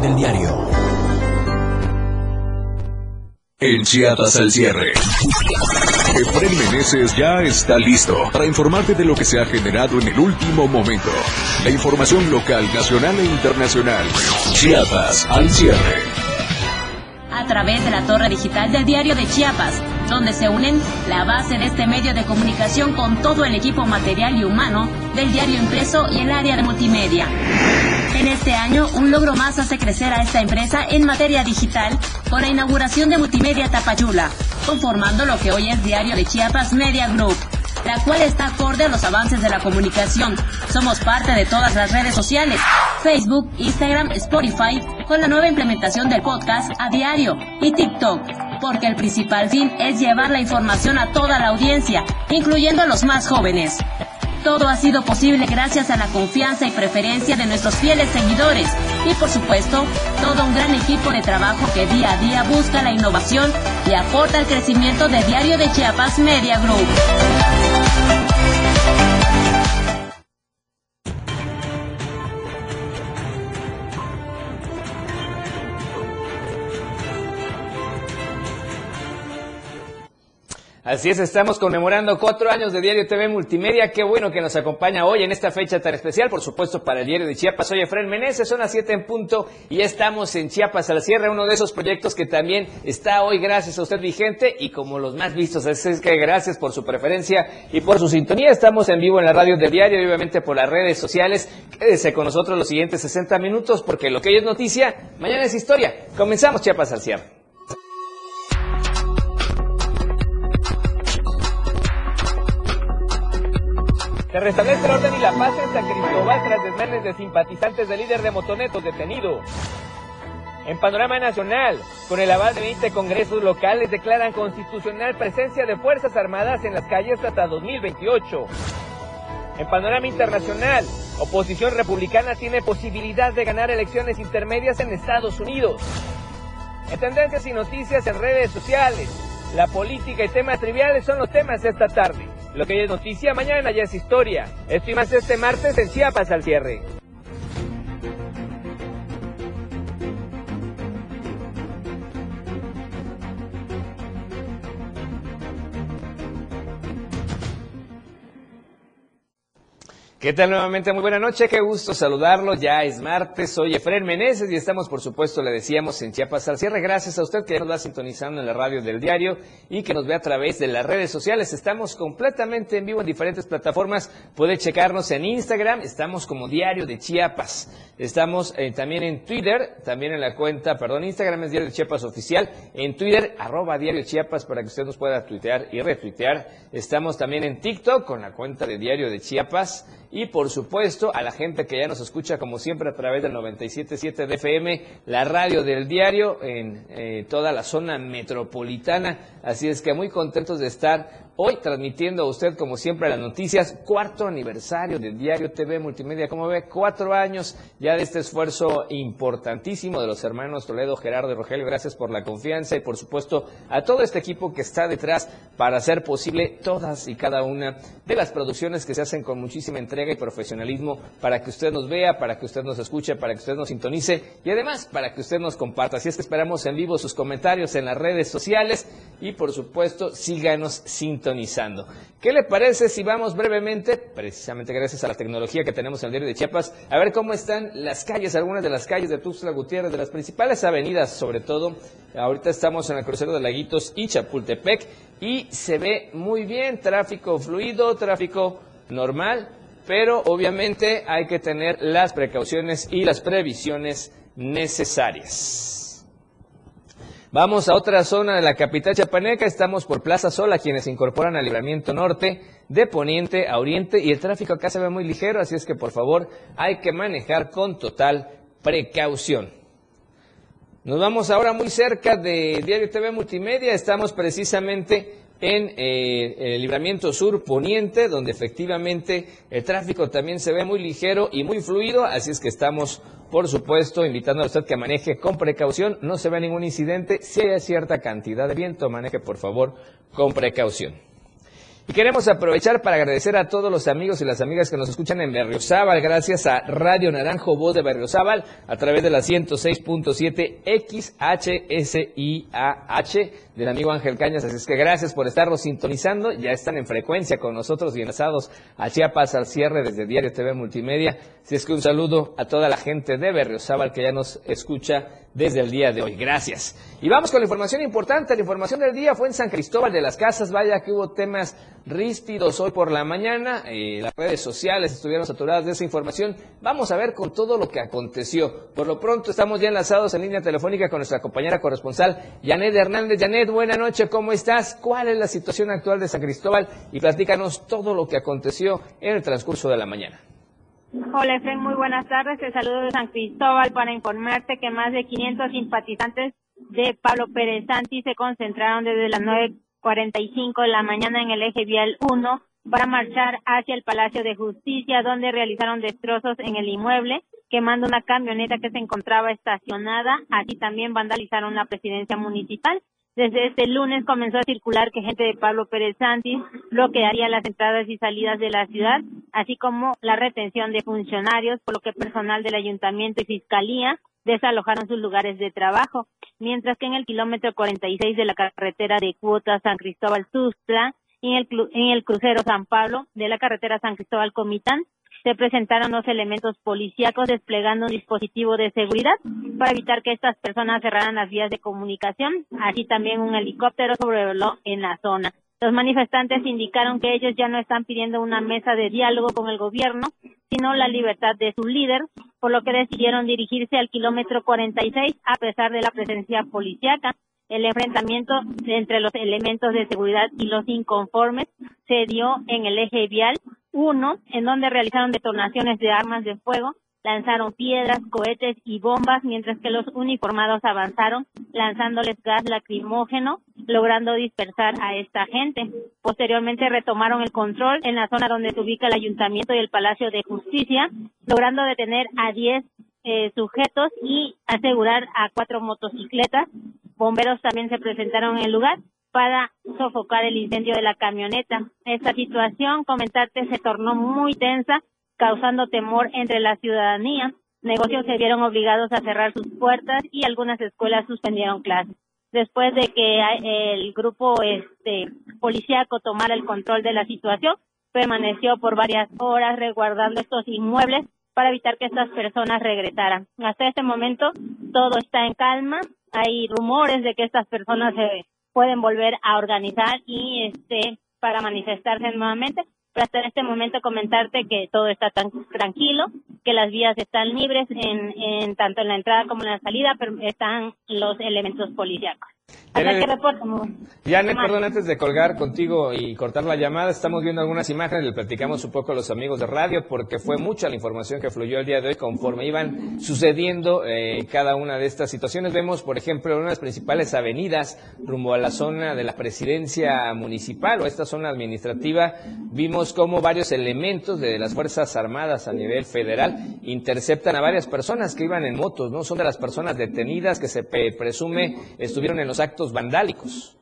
del diario. En Chiapas al cierre. Efraín Meneses ya está listo para informarte de lo que se ha generado en el último momento. La información local, nacional e internacional. Chiapas al cierre. A través de la torre digital del diario de Chiapas, donde se unen la base de este medio de comunicación con todo el equipo material y humano del diario impreso y el área de multimedia. En este año, un logro más hace crecer a esta empresa en materia digital con la inauguración de Multimedia Tapayula, conformando lo que hoy es Diario de Chiapas Media Group, la cual está acorde a los avances de la comunicación. Somos parte de todas las redes sociales, Facebook, Instagram, Spotify, con la nueva implementación del podcast a diario y TikTok, porque el principal fin es llevar la información a toda la audiencia, incluyendo a los más jóvenes. Todo ha sido posible gracias a la confianza y preferencia de nuestros fieles seguidores y por supuesto todo un gran equipo de trabajo que día a día busca la innovación y aporta el crecimiento de Diario de Chiapas Media Group. Así es, estamos conmemorando cuatro años de Diario TV Multimedia. Qué bueno que nos acompaña hoy en esta fecha tan especial, por supuesto, para el Diario de Chiapas. Soy Efraín Meneses, son las siete en punto y estamos en Chiapas al cierre, uno de esos proyectos que también está hoy gracias a usted vigente y como los más vistos. Así es que gracias por su preferencia y por su sintonía. Estamos en vivo en la radio del diario y obviamente por las redes sociales. Quédese con nosotros los siguientes 60 minutos porque lo que hoy es noticia, mañana es historia. Comenzamos Chiapas al cierre. Se restablece el orden y la paz en San Cristóbal tras desmanes de simpatizantes del líder de motonetos detenido. En panorama nacional, con el aval de 20 congresos locales declaran constitucional presencia de Fuerzas Armadas en las calles hasta 2028. En panorama internacional, oposición republicana tiene posibilidad de ganar elecciones intermedias en Estados Unidos. En tendencias y noticias en redes sociales, la política y temas triviales son los temas de esta tarde. Lo que hoy es noticia, mañana ya es historia. Esto más este martes en Chiapas al cierre. ¿Qué tal nuevamente? Muy buena noche, qué gusto saludarlo. Ya es martes, soy Efraín Meneses y estamos, por supuesto, le decíamos en Chiapas al cierre. Gracias a usted que nos va sintonizando en la radio del diario y que nos ve a través de las redes sociales. Estamos completamente en vivo en diferentes plataformas. Puede checarnos en Instagram, estamos como Diario de Chiapas. Estamos eh, también en Twitter, también en la cuenta, perdón, Instagram es Diario de Chiapas Oficial. En Twitter, arroba Diario Chiapas para que usted nos pueda tuitear y retuitear. Estamos también en TikTok con la cuenta de Diario de Chiapas y por supuesto a la gente que ya nos escucha como siempre a través del 97.7 de FM, la radio del diario en eh, toda la zona metropolitana. Así es que muy contentos de estar hoy transmitiendo a usted como siempre las noticias. Cuarto aniversario del diario TV Multimedia. Como ve, cuatro años ya de este esfuerzo importantísimo de los hermanos Toledo, Gerardo y Rogelio. Gracias por la confianza y por supuesto a todo este equipo que está detrás para hacer posible todas y cada una de las producciones que se hacen con muchísima entrega y profesionalismo para que usted nos vea, para que usted nos escuche, para que usted nos sintonice y además para que usted nos comparta. Así es que esperamos en vivo sus comentarios en las redes sociales y por supuesto síganos sintonizando. ¿Qué le parece si vamos brevemente, precisamente gracias a la tecnología que tenemos en el diario de Chiapas, a ver cómo están las calles, algunas de las calles de Tuxtla Gutiérrez, de las principales avenidas sobre todo. Ahorita estamos en el crucero de Laguitos y Chapultepec y se ve muy bien, tráfico fluido, tráfico normal, pero obviamente hay que tener las precauciones y las previsiones necesarias. Vamos a otra zona de la capital chapaneca, estamos por Plaza Sola, quienes se incorporan al libramiento norte, de poniente a oriente, y el tráfico acá se ve muy ligero, así es que por favor hay que manejar con total precaución. Nos vamos ahora muy cerca de Diario TV Multimedia, estamos precisamente en eh, el libramiento sur poniente, donde efectivamente el tráfico también se ve muy ligero y muy fluido, así es que estamos, por supuesto, invitando a usted que maneje con precaución, no se ve ningún incidente, si hay cierta cantidad de viento, maneje por favor con precaución. Y queremos aprovechar para agradecer a todos los amigos y las amigas que nos escuchan en Berriozábal, gracias a Radio Naranjo Voz de Berriozábal, a través de la 106.7 XHSIAH del amigo Ángel Cañas. Así es que gracias por estarnos sintonizando. Ya están en frecuencia con nosotros y enlazados a Chiapas al cierre desde Diario TV Multimedia. Así es que un saludo a toda la gente de Berriozábal que ya nos escucha desde el día de hoy. Gracias. Y vamos con la información importante. La información del día fue en San Cristóbal de las Casas. Vaya que hubo temas ríspidos hoy por la mañana. Eh, las redes sociales estuvieron saturadas de esa información. Vamos a ver con todo lo que aconteció. Por lo pronto estamos ya enlazados en línea telefónica con nuestra compañera corresponsal, Janet Hernández. Buena noche. ¿Cómo estás? ¿Cuál es la situación actual de San Cristóbal? Y platícanos todo lo que aconteció en el transcurso de la mañana. Hola, Efren, muy buenas tardes. Te saludo de San Cristóbal para informarte que más de 500 simpatizantes de Pablo Pérez Santi se concentraron desde las 9.45 de la mañana en el eje vial 1 para marchar hacia el Palacio de Justicia, donde realizaron destrozos en el inmueble, quemando una camioneta que se encontraba estacionada. Así también vandalizaron la presidencia municipal. Desde este lunes comenzó a circular que gente de Pablo Pérez Santis bloquearía las entradas y salidas de la ciudad, así como la retención de funcionarios, por lo que personal del ayuntamiento y fiscalía desalojaron sus lugares de trabajo, mientras que en el kilómetro 46 de la carretera de Cuota San Cristóbal Tuxtla y en el, en el crucero San Pablo de la carretera San Cristóbal Comitán se presentaron los elementos policíacos desplegando un dispositivo de seguridad para evitar que estas personas cerraran las vías de comunicación. Así también un helicóptero sobrevoló en la zona. Los manifestantes indicaron que ellos ya no están pidiendo una mesa de diálogo con el gobierno, sino la libertad de su líder, por lo que decidieron dirigirse al kilómetro 46 a pesar de la presencia policíaca. El enfrentamiento entre los elementos de seguridad y los inconformes se dio en el eje vial 1, en donde realizaron detonaciones de armas de fuego, lanzaron piedras, cohetes y bombas, mientras que los uniformados avanzaron lanzándoles gas lacrimógeno, logrando dispersar a esta gente. Posteriormente retomaron el control en la zona donde se ubica el ayuntamiento y el Palacio de Justicia, logrando detener a 10 eh, sujetos y asegurar a cuatro motocicletas. Bomberos también se presentaron en el lugar para sofocar el incendio de la camioneta. Esta situación, comentarte, se tornó muy tensa, causando temor entre la ciudadanía. Negocios se vieron obligados a cerrar sus puertas y algunas escuelas suspendieron clases. Después de que el grupo este policíaco tomara el control de la situación, permaneció por varias horas resguardando estos inmuebles para evitar que estas personas regresaran. Hasta este momento todo está en calma. Hay rumores de que estas personas se pueden volver a organizar y este para manifestarse nuevamente. Pero hasta este momento comentarte que todo está tan tranquilo, que las vías están libres en, en tanto en la entrada como en la salida, pero están los elementos policíacos. Janet, perdón, antes de colgar contigo y cortar la llamada, estamos viendo algunas imágenes, le platicamos un poco a los amigos de radio, porque fue mucha la información que fluyó el día de hoy conforme iban sucediendo eh, cada una de estas situaciones. Vemos, por ejemplo, una de las principales avenidas rumbo a la zona de la presidencia municipal o esta zona administrativa, vimos cómo varios elementos de las Fuerzas Armadas a nivel federal interceptan a varias personas que iban en motos, ¿no? Son de las personas detenidas que se presume estuvieron en los actos vandálicos.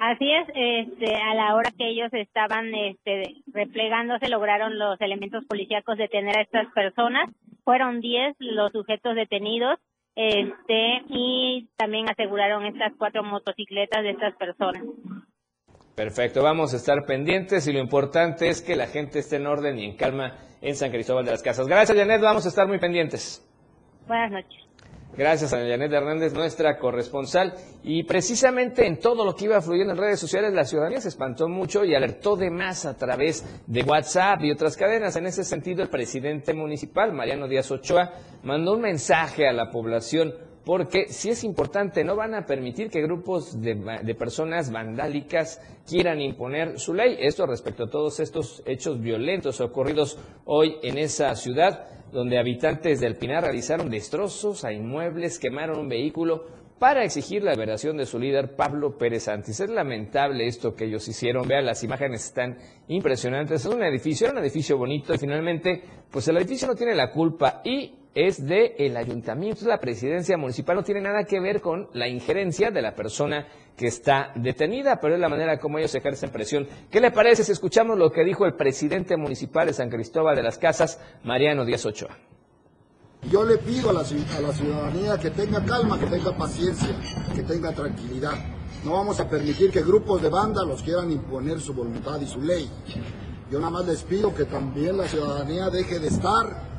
Así es, este, a la hora que ellos estaban este, replegándose, lograron los elementos policíacos detener a estas personas. Fueron 10 los sujetos detenidos este, y también aseguraron estas cuatro motocicletas de estas personas. Perfecto, vamos a estar pendientes y lo importante es que la gente esté en orden y en calma en San Cristóbal de las Casas. Gracias, Janet, vamos a estar muy pendientes. Buenas noches. Gracias a Janet Hernández, nuestra corresponsal. Y precisamente en todo lo que iba fluyendo en redes sociales, la ciudadanía se espantó mucho y alertó de más a través de WhatsApp y otras cadenas. En ese sentido, el presidente municipal, Mariano Díaz Ochoa, mandó un mensaje a la población porque si es importante, no van a permitir que grupos de, de, personas vandálicas quieran imponer su ley. Esto respecto a todos estos hechos violentos ocurridos hoy en esa ciudad donde habitantes del Pinar realizaron destrozos a inmuebles, quemaron un vehículo para exigir la liberación de su líder Pablo Pérez Santis. Es lamentable esto que ellos hicieron. Vean, las imágenes están impresionantes. Es un edificio, era un edificio bonito y finalmente, pues el edificio no tiene la culpa y es del el ayuntamiento, la presidencia municipal, no tiene nada que ver con la injerencia de la persona que está detenida, pero es la manera como ellos ejercen presión. ¿Qué le parece si escuchamos lo que dijo el presidente municipal de San Cristóbal de las Casas, Mariano Díaz Ochoa? Yo le pido a la, a la ciudadanía que tenga calma, que tenga paciencia, que tenga tranquilidad. No vamos a permitir que grupos de los quieran imponer su voluntad y su ley. Yo nada más les pido que también la ciudadanía deje de estar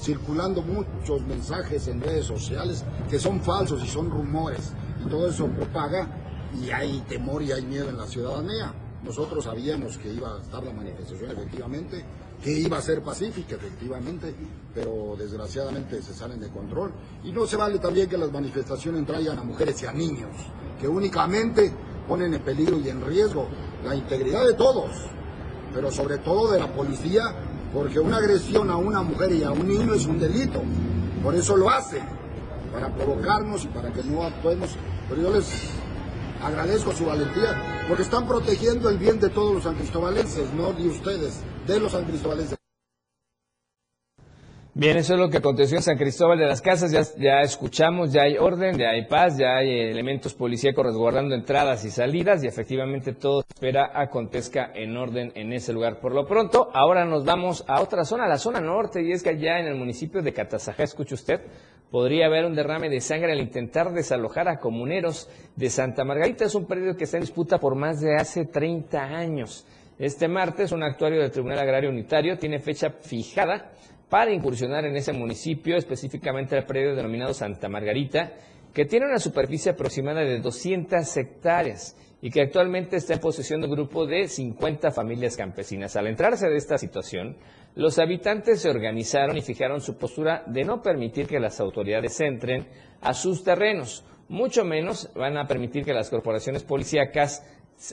circulando muchos mensajes en redes sociales que son falsos y son rumores. Y todo eso propaga y hay temor y hay miedo en la ciudadanía. Nosotros sabíamos que iba a estar la manifestación efectivamente, que iba a ser pacífica efectivamente, pero desgraciadamente se salen de control. Y no se vale también que las manifestaciones traigan a mujeres y a niños, que únicamente ponen en peligro y en riesgo la integridad de todos, pero sobre todo de la policía, porque una agresión a una mujer y a un niño es un delito. Por eso lo hacen, para provocarnos y para que no actuemos. Pero yo les agradezco su valentía, porque están protegiendo el bien de todos los sancristobalenses, no de ustedes, de los sancristobalenses. Bien, eso es lo que aconteció en San Cristóbal de las Casas. Ya, ya escuchamos, ya hay orden, ya hay paz, ya hay elementos policíacos resguardando entradas y salidas y efectivamente todo espera acontezca en orden en ese lugar. Por lo pronto, ahora nos vamos a otra zona, la zona norte, y es que allá en el municipio de Catazajá, escuche usted, podría haber un derrame de sangre al intentar desalojar a comuneros de Santa Margarita. Es un periodo que está en disputa por más de hace 30 años. Este martes, un actuario del Tribunal Agrario Unitario tiene fecha fijada para incursionar en ese municipio, específicamente el predio denominado Santa Margarita, que tiene una superficie aproximada de 200 hectáreas y que actualmente está en posesión de un grupo de 50 familias campesinas. Al entrarse de esta situación, los habitantes se organizaron y fijaron su postura de no permitir que las autoridades entren a sus terrenos, mucho menos van a permitir que las corporaciones policíacas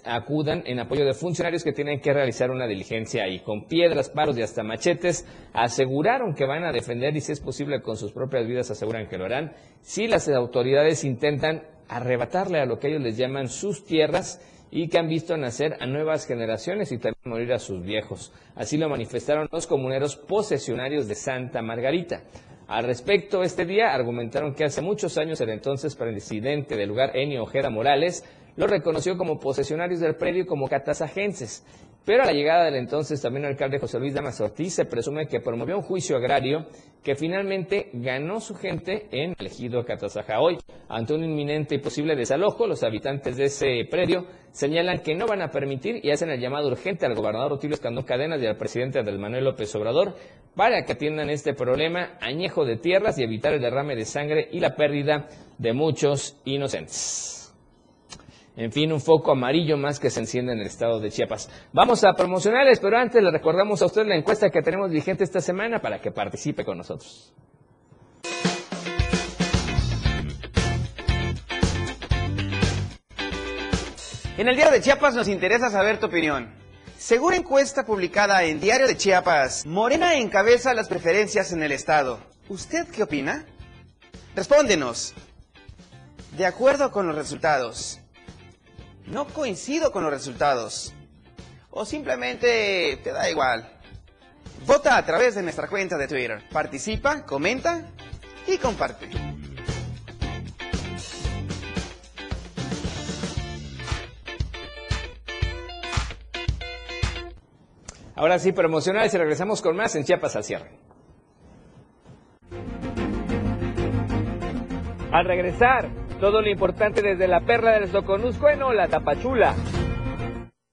acudan en apoyo de funcionarios que tienen que realizar una diligencia ahí. Con piedras, palos y hasta machetes aseguraron que van a defender y si es posible con sus propias vidas aseguran que lo harán si las autoridades intentan arrebatarle a lo que ellos les llaman sus tierras y que han visto nacer a nuevas generaciones y también morir a sus viejos. Así lo manifestaron los comuneros posesionarios de Santa Margarita. Al respecto, este día argumentaron que hace muchos años el entonces presidente del lugar, Enio Ojeda Morales, lo reconoció como posesionarios del predio y como catasajenses. Pero a la llegada del entonces también alcalde José Luis Damas Ortiz se presume que promovió un juicio agrario que finalmente ganó su gente en el ejido Catazajá. Hoy, ante un inminente y posible desalojo, los habitantes de ese predio señalan que no van a permitir y hacen el llamado urgente al gobernador Otilio Escandón Cadenas y al presidente del Manuel López Obrador para que atiendan este problema añejo de tierras y evitar el derrame de sangre y la pérdida de muchos inocentes. En fin, un foco amarillo más que se enciende en el estado de Chiapas. Vamos a promocionales, pero antes le recordamos a usted la encuesta que tenemos vigente esta semana para que participe con nosotros. En el Diario de Chiapas nos interesa saber tu opinión. Según encuesta publicada en Diario de Chiapas, Morena encabeza las preferencias en el Estado. ¿Usted qué opina? Respóndenos. De acuerdo con los resultados, no coincido con los resultados. O simplemente te da igual. Vota a través de nuestra cuenta de Twitter. Participa, comenta y comparte. Ahora sí, promocionales y regresamos con más en Chiapas al cierre. Al regresar, todo lo importante desde la perla del Soconusco en la Tapachula.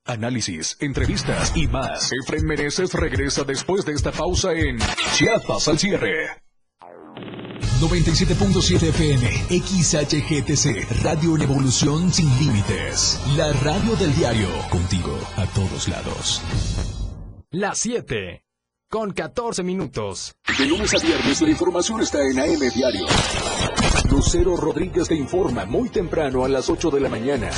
Análisis, entrevistas y más. Efren Meneses regresa después de esta pausa en Chiapas al cierre. 97.7 FM, XHGTC, Radio en Evolución Sin Límites. La radio del diario, contigo a todos lados. Las 7, con 14 minutos. De lunes a viernes la información está en AM Diario. Lucero Rodríguez te informa muy temprano a las 8 de la mañana.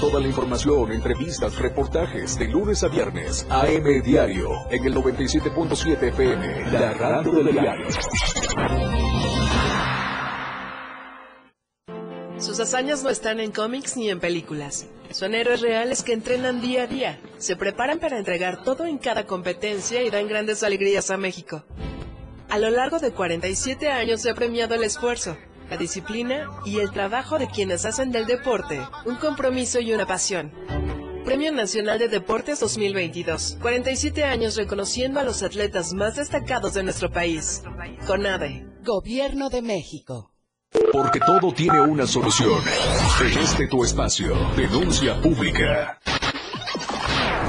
Toda la información, entrevistas, reportajes de lunes a viernes. AM Diario en el 97.7 FM. La radio del diario. Sus hazañas no están en cómics ni en películas. Son héroes reales que entrenan día a día, se preparan para entregar todo en cada competencia y dan grandes alegrías a México. A lo largo de 47 años se ha premiado el esfuerzo, la disciplina y el trabajo de quienes hacen del deporte un compromiso y una pasión. Premio Nacional de Deportes 2022. 47 años reconociendo a los atletas más destacados de nuestro país. CONADE. Gobierno de México. Porque todo tiene una solución. En este tu espacio, denuncia pública.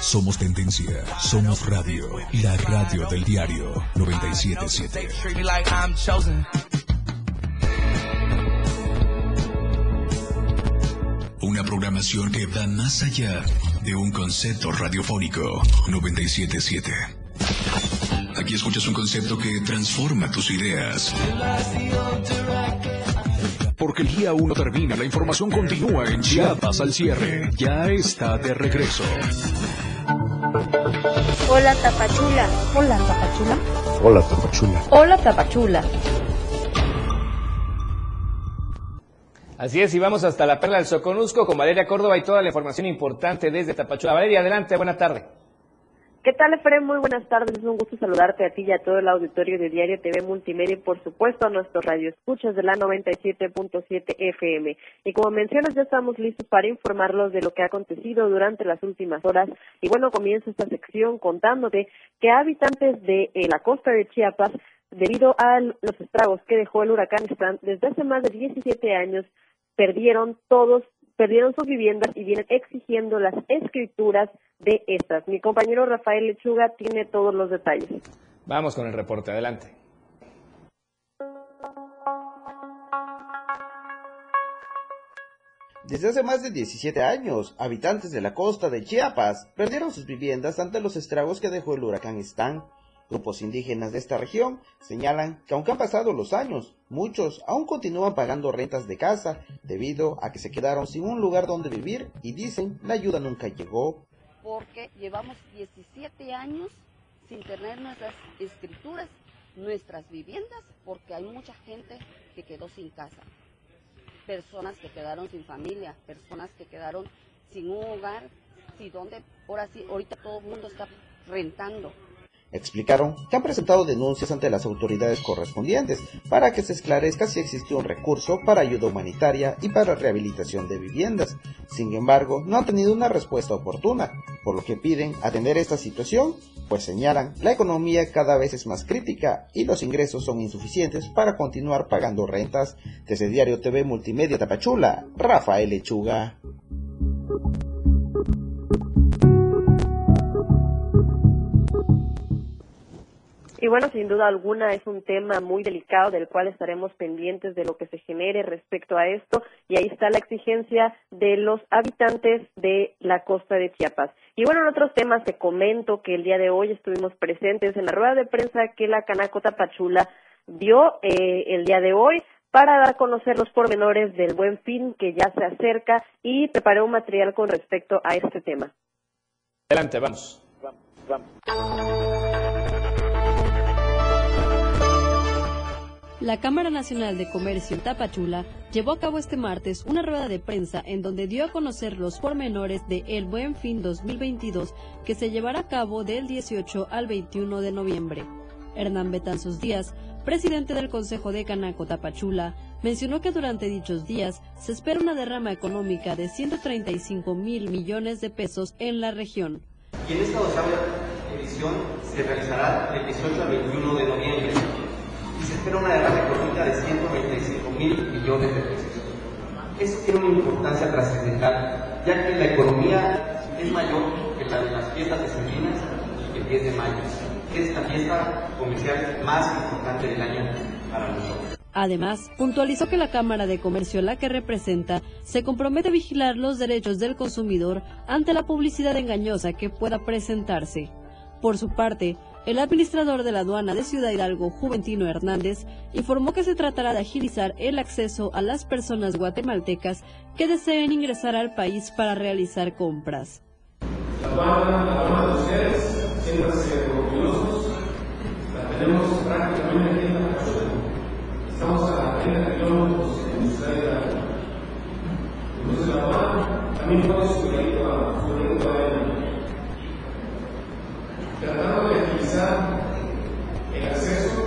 Somos tendencia, somos radio, la radio del diario 977. Una programación que va más allá de un concepto radiofónico 977. Aquí escuchas un concepto que transforma tus ideas. Porque el día 1 termina, la información continúa en Chiapas al cierre. Ya está de regreso. Hola Tapachula. Hola Tapachula. Hola Tapachula. Hola Tapachula. Así es, y vamos hasta la Perla del Soconusco con Valeria Córdoba y toda la información importante desde Tapachula. Valeria, adelante, buena tarde. ¿Qué tal, Efraín? Muy buenas tardes. Es un gusto saludarte a ti y a todo el auditorio de Diario TV Multimedia y, por supuesto, a nuestros radioescuchas de la 97.7 FM. Y como mencionas, ya estamos listos para informarlos de lo que ha acontecido durante las últimas horas. Y bueno, comienzo esta sección contándote que habitantes de eh, la costa de Chiapas, debido a los estragos que dejó el huracán Stan, desde hace más de 17 años, perdieron todos perdieron sus viviendas y vienen exigiendo las escrituras de estas. Mi compañero Rafael Lechuga tiene todos los detalles. Vamos con el reporte, adelante. Desde hace más de 17 años, habitantes de la costa de Chiapas perdieron sus viviendas ante los estragos que dejó el huracán Stan. Grupos indígenas de esta región señalan que aunque han pasado los años, muchos aún continúan pagando rentas de casa debido a que se quedaron sin un lugar donde vivir y dicen la ayuda nunca llegó. Porque llevamos 17 años sin tener nuestras escrituras, nuestras viviendas, porque hay mucha gente que quedó sin casa. Personas que quedaron sin familia, personas que quedaron sin un hogar, si donde, ahora sí, ahorita todo el mundo está rentando Explicaron que han presentado denuncias ante las autoridades correspondientes para que se esclarezca si existe un recurso para ayuda humanitaria y para rehabilitación de viviendas. Sin embargo, no han tenido una respuesta oportuna, por lo que piden atender esta situación, pues señalan la economía cada vez es más crítica y los ingresos son insuficientes para continuar pagando rentas. Desde Diario TV Multimedia Tapachula, Rafael Lechuga. Y bueno, sin duda alguna es un tema muy delicado del cual estaremos pendientes de lo que se genere respecto a esto y ahí está la exigencia de los habitantes de la costa de Chiapas. Y bueno, en otros temas te comento que el día de hoy estuvimos presentes en la rueda de prensa que la Canacota Pachula dio eh, el día de hoy para dar a conocer los pormenores del buen fin que ya se acerca y preparé un material con respecto a este tema. Adelante, vamos. vamos. La Cámara Nacional de Comercio Tapachula llevó a cabo este martes una rueda de prensa en donde dio a conocer los pormenores de El Buen Fin 2022 que se llevará a cabo del 18 al 21 de noviembre. Hernán Betanzos Díaz, presidente del Consejo de Canaco Tapachula, mencionó que durante dichos días se espera una derrama económica de 135 mil millones de pesos en la región. Y en esta edición se realizará del 18 al 21 de noviembre espera una derrama económica de 125 mil millones de pesos. Esto tiene una importancia trascendental, ya que la economía es mayor que la de las fiestas decembrinas y el 10 de mayo, que es la fiesta comercial más importante del año para nosotros. Además, puntualizó que la Cámara de Comercio, la que representa, se compromete a vigilar los derechos del consumidor ante la publicidad engañosa que pueda presentarse. Por su parte, el administrador de la aduana de Ciudad Hidalgo, Juventino Hernández, informó que se tratará de agilizar el acceso a las personas guatemaltecas que deseen ingresar al país para realizar compras. La aduana, la aduana de ustedes, siéntanse orgullosos, la tenemos prácticamente aquí en la Estamos a 30 kilómetros en Ciudad Hidalgo. Entonces la aduana también pone su a su granito tratando de agilizar el acceso,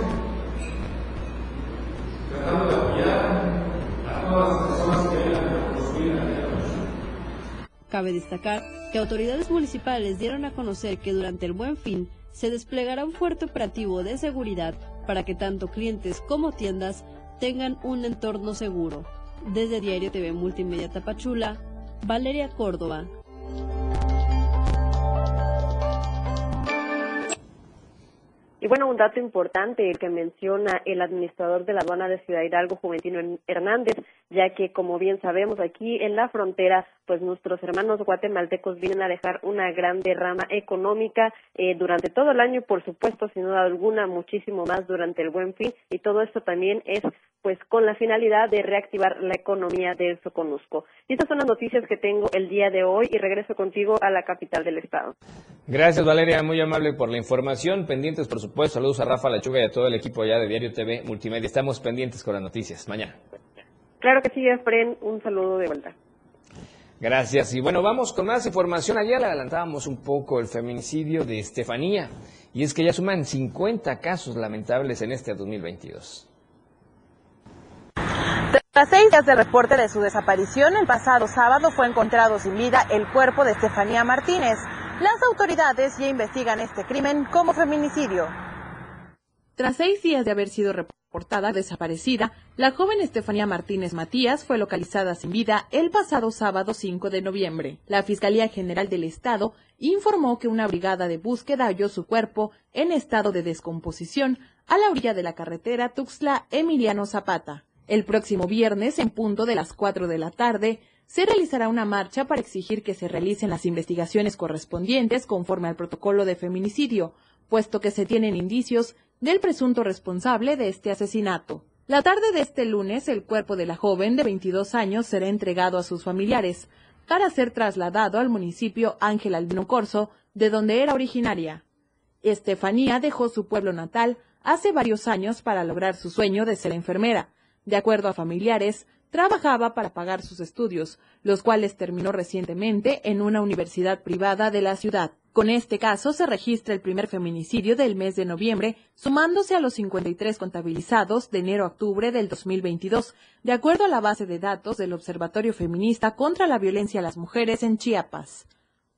tratando de apoyar a todas las personas que vengan a construir la Cabe destacar que autoridades municipales dieron a conocer que durante el buen fin se desplegará un fuerte operativo de seguridad para que tanto clientes como tiendas tengan un entorno seguro. Desde Diario TV Multimedia Tapachula, Valeria Córdoba. Y bueno, un dato importante que menciona el administrador de la aduana de Ciudad Hidalgo, Juventino Hernández, ya que como bien sabemos aquí en la frontera, pues nuestros hermanos guatemaltecos vienen a dejar una gran derrama económica eh, durante todo el año, por supuesto, sin duda alguna, muchísimo más durante el buen fin, y todo esto también es pues con la finalidad de reactivar la economía de Soconusco. Y estas son las noticias que tengo el día de hoy y regreso contigo a la capital del estado. Gracias Valeria, muy amable por la información. Pendientes, por supuesto, saludos a Rafa Lechuga y a todo el equipo allá de Diario TV Multimedia. Estamos pendientes con las noticias. Mañana. Claro que sí, Efren, un saludo de vuelta. Gracias. Y bueno, vamos con más información. Ayer le adelantábamos un poco el feminicidio de Estefanía. Y es que ya suman 50 casos lamentables en este 2022. Tras seis días de reporte de su desaparición, el pasado sábado fue encontrado sin vida el cuerpo de Estefanía Martínez. Las autoridades ya investigan este crimen como feminicidio. Tras seis días de haber sido reportada desaparecida, la joven Estefanía Martínez Matías fue localizada sin vida el pasado sábado 5 de noviembre. La Fiscalía General del Estado informó que una brigada de búsqueda halló su cuerpo en estado de descomposición a la orilla de la carretera Tuxtla Emiliano Zapata. El próximo viernes, en punto de las 4 de la tarde, se realizará una marcha para exigir que se realicen las investigaciones correspondientes conforme al protocolo de feminicidio, puesto que se tienen indicios del presunto responsable de este asesinato. La tarde de este lunes, el cuerpo de la joven de 22 años será entregado a sus familiares para ser trasladado al municipio Ángel Albino Corso, de donde era originaria. Estefanía dejó su pueblo natal hace varios años para lograr su sueño de ser enfermera, de acuerdo a familiares, trabajaba para pagar sus estudios, los cuales terminó recientemente en una universidad privada de la ciudad. Con este caso se registra el primer feminicidio del mes de noviembre, sumándose a los 53 contabilizados de enero a octubre del 2022, de acuerdo a la base de datos del Observatorio Feminista contra la Violencia a las Mujeres en Chiapas.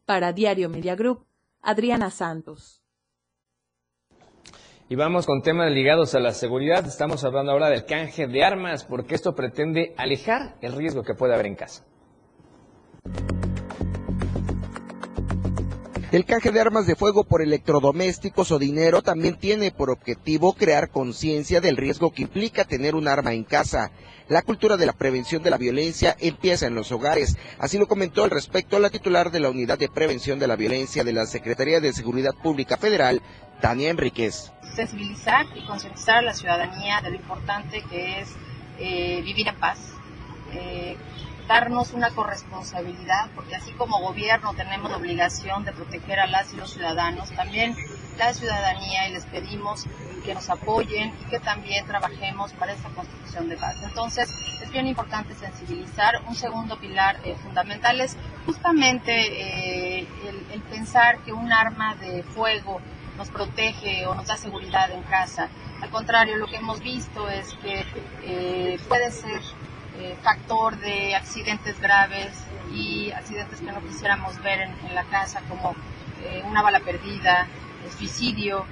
Para Diario Media Group, Adriana Santos. Y vamos con temas ligados a la seguridad. Estamos hablando ahora del canje de armas, porque esto pretende alejar el riesgo que puede haber en casa. El canje de armas de fuego por electrodomésticos o dinero también tiene por objetivo crear conciencia del riesgo que implica tener un arma en casa. La cultura de la prevención de la violencia empieza en los hogares. Así lo comentó al respecto la titular de la Unidad de Prevención de la Violencia de la Secretaría de Seguridad Pública Federal, Tania Enríquez. Sensibilizar y concientizar a la ciudadanía de lo importante que es eh, vivir en paz, eh, darnos una corresponsabilidad, porque así como gobierno tenemos la obligación de proteger a las y los ciudadanos, también la ciudadanía y les pedimos que nos apoyen y que también trabajemos para esta constitución de paz. Entonces, es bien importante sensibilizar. Un segundo pilar eh, fundamental es justamente el, pensar que un arma de fuego nos protege o nos da seguridad en casa. Al contrario, lo que hemos visto es que eh, puede ser factor de accidentes graves y accidentes que no quisiéramos ver en la casa, como una bala perdida, suicidio,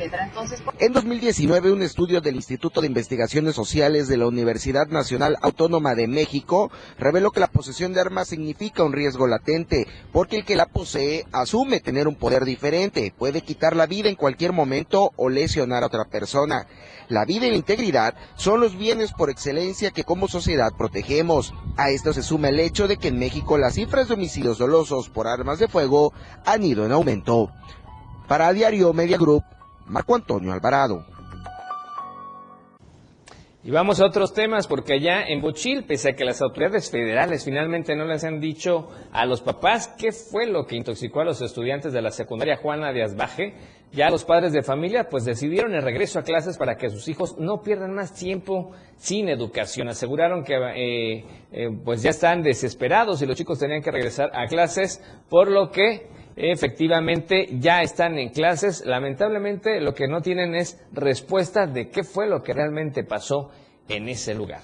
entonces, En 2019, un estudio del Instituto de Investigaciones Sociales de la Universidad Nacional Autónoma de México reveló que la posesión de armas significa un riesgo latente, porque el que la posee asume tener un poder diferente, puede quitar la vida en cualquier momento o lesionar a otra persona. La vida y la integridad son los bienes por excelencia que como sociedad protegemos. A esto se suma el hecho de que en México las cifras de homicidios dolosos por armas de fuego han ido en aumento. Para Diario Media Group, Marco Antonio Alvarado. Y vamos a otros temas, porque allá en Bochil, pese a que las autoridades federales finalmente no les han dicho a los papás qué fue lo que intoxicó a los estudiantes de la secundaria Juana de Asbaje, ya los padres de familia pues decidieron el regreso a clases para que sus hijos no pierdan más tiempo sin educación. Aseguraron que eh, eh, pues ya están desesperados y los chicos tenían que regresar a clases, por lo que efectivamente ya están en clases. Lamentablemente lo que no tienen es respuesta de qué fue lo que realmente pasó en ese lugar.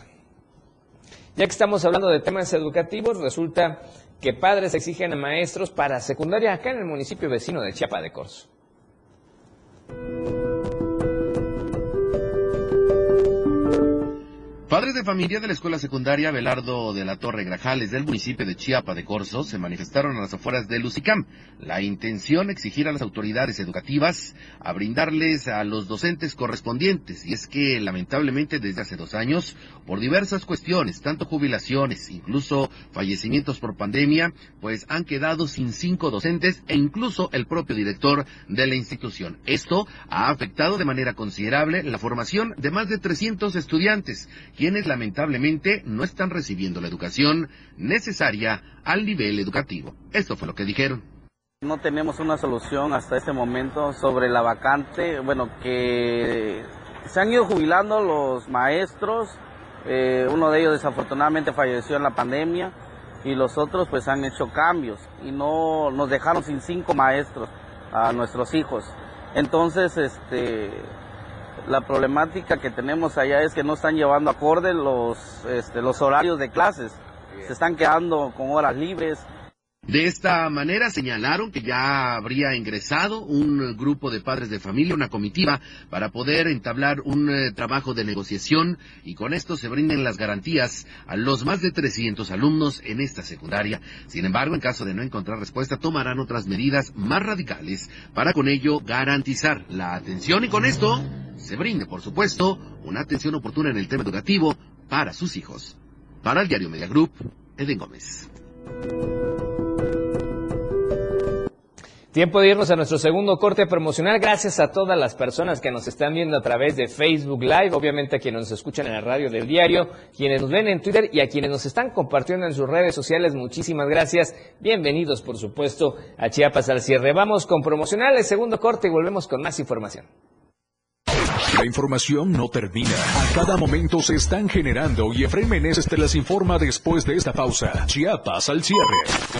Ya que estamos hablando de temas educativos, resulta que padres exigen a maestros para secundaria acá en el municipio vecino de Chiapa de Corzo. Padres de familia de la escuela secundaria Belardo de la Torre Grajales del municipio de Chiapa de Corzo se manifestaron a las afueras de Lucicam. La intención exigir a las autoridades educativas a brindarles a los docentes correspondientes. Y es que lamentablemente desde hace dos años, por diversas cuestiones, tanto jubilaciones, incluso fallecimientos por pandemia, pues han quedado sin cinco docentes e incluso el propio director de la institución. Esto ha afectado de manera considerable la formación de más de 300 estudiantes quienes lamentablemente no están recibiendo la educación necesaria al nivel educativo. Esto fue lo que dijeron. No tenemos una solución hasta este momento sobre la vacante, bueno, que se han ido jubilando los maestros, eh, uno de ellos desafortunadamente falleció en la pandemia y los otros pues han hecho cambios y no nos dejaron sin cinco maestros a nuestros hijos. Entonces, este, la problemática que tenemos allá es que no están llevando acorde los, este, los horarios de clases. Se están quedando con horas libres. De esta manera señalaron que ya habría ingresado un grupo de padres de familia, una comitiva, para poder entablar un eh, trabajo de negociación y con esto se brinden las garantías a los más de 300 alumnos en esta secundaria. Sin embargo, en caso de no encontrar respuesta, tomarán otras medidas más radicales para con ello garantizar la atención y con esto se brinde, por supuesto, una atención oportuna en el tema educativo para sus hijos. Para el diario Media Group, Eden Gómez. Tiempo de irnos a nuestro segundo corte promocional. Gracias a todas las personas que nos están viendo a través de Facebook Live, obviamente a quienes nos escuchan en la radio del diario, quienes nos ven en Twitter y a quienes nos están compartiendo en sus redes sociales. Muchísimas gracias. Bienvenidos, por supuesto, a Chiapas al cierre. Vamos con promocionales, segundo corte y volvemos con más información. La información no termina. A cada momento se están generando y Efraín Meneses te las informa después de esta pausa. Chiapas al cierre.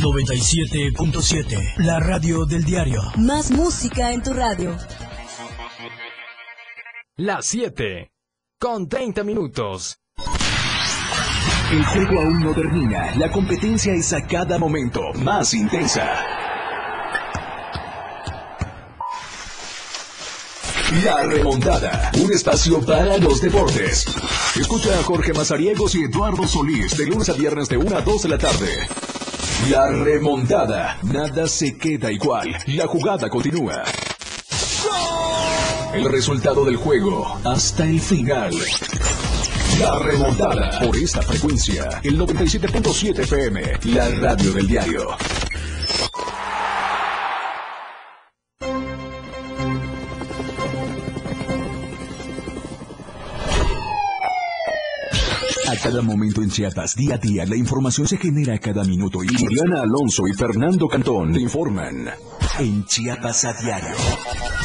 97.7, la radio del diario. Más música en tu radio. Las 7, con 30 minutos. El juego aún no termina, la competencia es a cada momento más intensa. La remontada, un espacio para los deportes. Escucha a Jorge Mazariegos y Eduardo Solís de lunes a viernes de 1 a 2 de la tarde. La remontada, nada se queda igual, la jugada continúa. El resultado del juego hasta el final. La remontada por esta frecuencia, el 97.7 FM, la radio del diario. Cada momento en Chiapas, día a día, la información se genera cada minuto y Liliana Alonso y Fernando Cantón te informan en Chiapas a diario.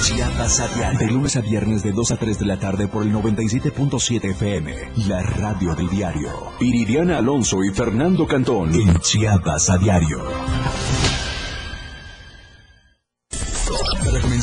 Chiapas a diario. De lunes a viernes de 2 a 3 de la tarde por el 97.7 FM, la radio del diario. Iridiana Alonso y Fernando Cantón en Chiapas a diario.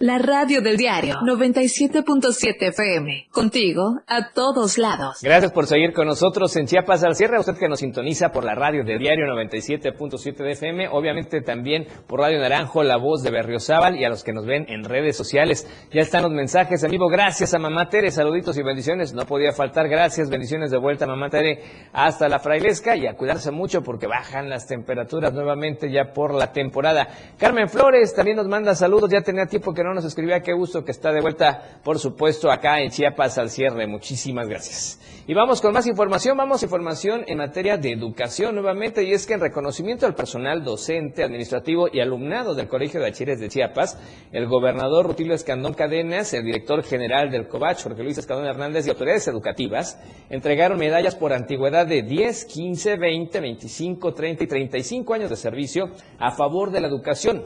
La radio del diario 97.7 FM. Contigo a todos lados. Gracias por seguir con nosotros en Chiapas al cierre. Usted que nos sintoniza por la radio del diario 97.7 de FM. Obviamente también por Radio Naranjo, La Voz de Berriozábal y a los que nos ven en redes sociales. Ya están los mensajes en vivo. Gracias a Mamá Tere. Saluditos y bendiciones. No podía faltar. Gracias. Bendiciones de vuelta, Mamá Tere, hasta la Frailesca y a cuidarse mucho porque bajan las temperaturas nuevamente ya por la temporada. Carmen Flores también nos manda saludos. Ya tenía tiempo que no nos escribía. Qué gusto que está de vuelta, por supuesto, acá en Chiapas al cierre. Muchísimas gracias. Y vamos con más información. Vamos a información en materia de educación nuevamente. Y es que en reconocimiento al personal docente, administrativo y alumnado del Colegio de Bachilleres de Chiapas, el gobernador Rutilio Escandón Cadenas, el director general del COVACH, Jorge Luis Escandón Hernández y autoridades educativas entregaron medallas por antigüedad de 10, 15, 20, 25, 30 y 35 años de servicio a favor de la educación.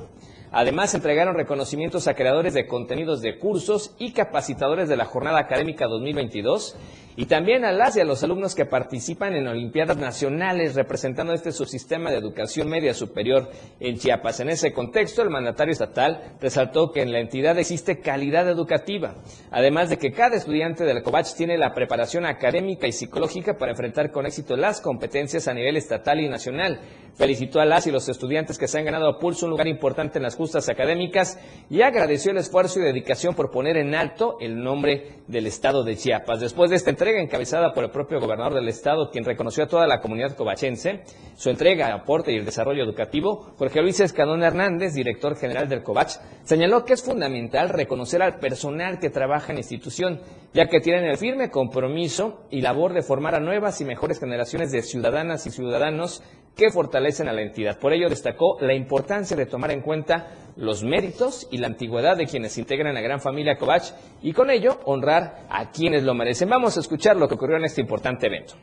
Además, entregaron reconocimientos a creadores de contenidos de cursos y capacitadores de la jornada académica 2022 y también a las y a los alumnos que participan en Olimpiadas Nacionales representando este subsistema de educación media superior en Chiapas. En ese contexto, el mandatario estatal resaltó que en la entidad existe calidad educativa, además de que cada estudiante del COVACH tiene la preparación académica y psicológica para enfrentar con éxito las competencias a nivel estatal y nacional. Felicitó a las y los estudiantes que se han ganado a pulso un lugar importante en las justas académicas y agradeció el esfuerzo y dedicación por poner en alto el nombre del estado de Chiapas. Después de esta entrega encabezada por el propio gobernador del estado, quien reconoció a toda la comunidad covachense, su entrega, aporte y el desarrollo educativo, Jorge Luis Escandón Hernández, director general del COVACH, señaló que es fundamental reconocer al personal que trabaja en la institución, ya que tienen el firme compromiso y labor de formar a nuevas y mejores generaciones de ciudadanas y ciudadanos que fortalecen a la entidad. Por ello destacó la importancia de tomar en cuenta los méritos y la antigüedad de quienes integran la gran familia Kovach y con ello honrar a quienes lo merecen. Vamos a escuchar lo que ocurrió en este importante evento.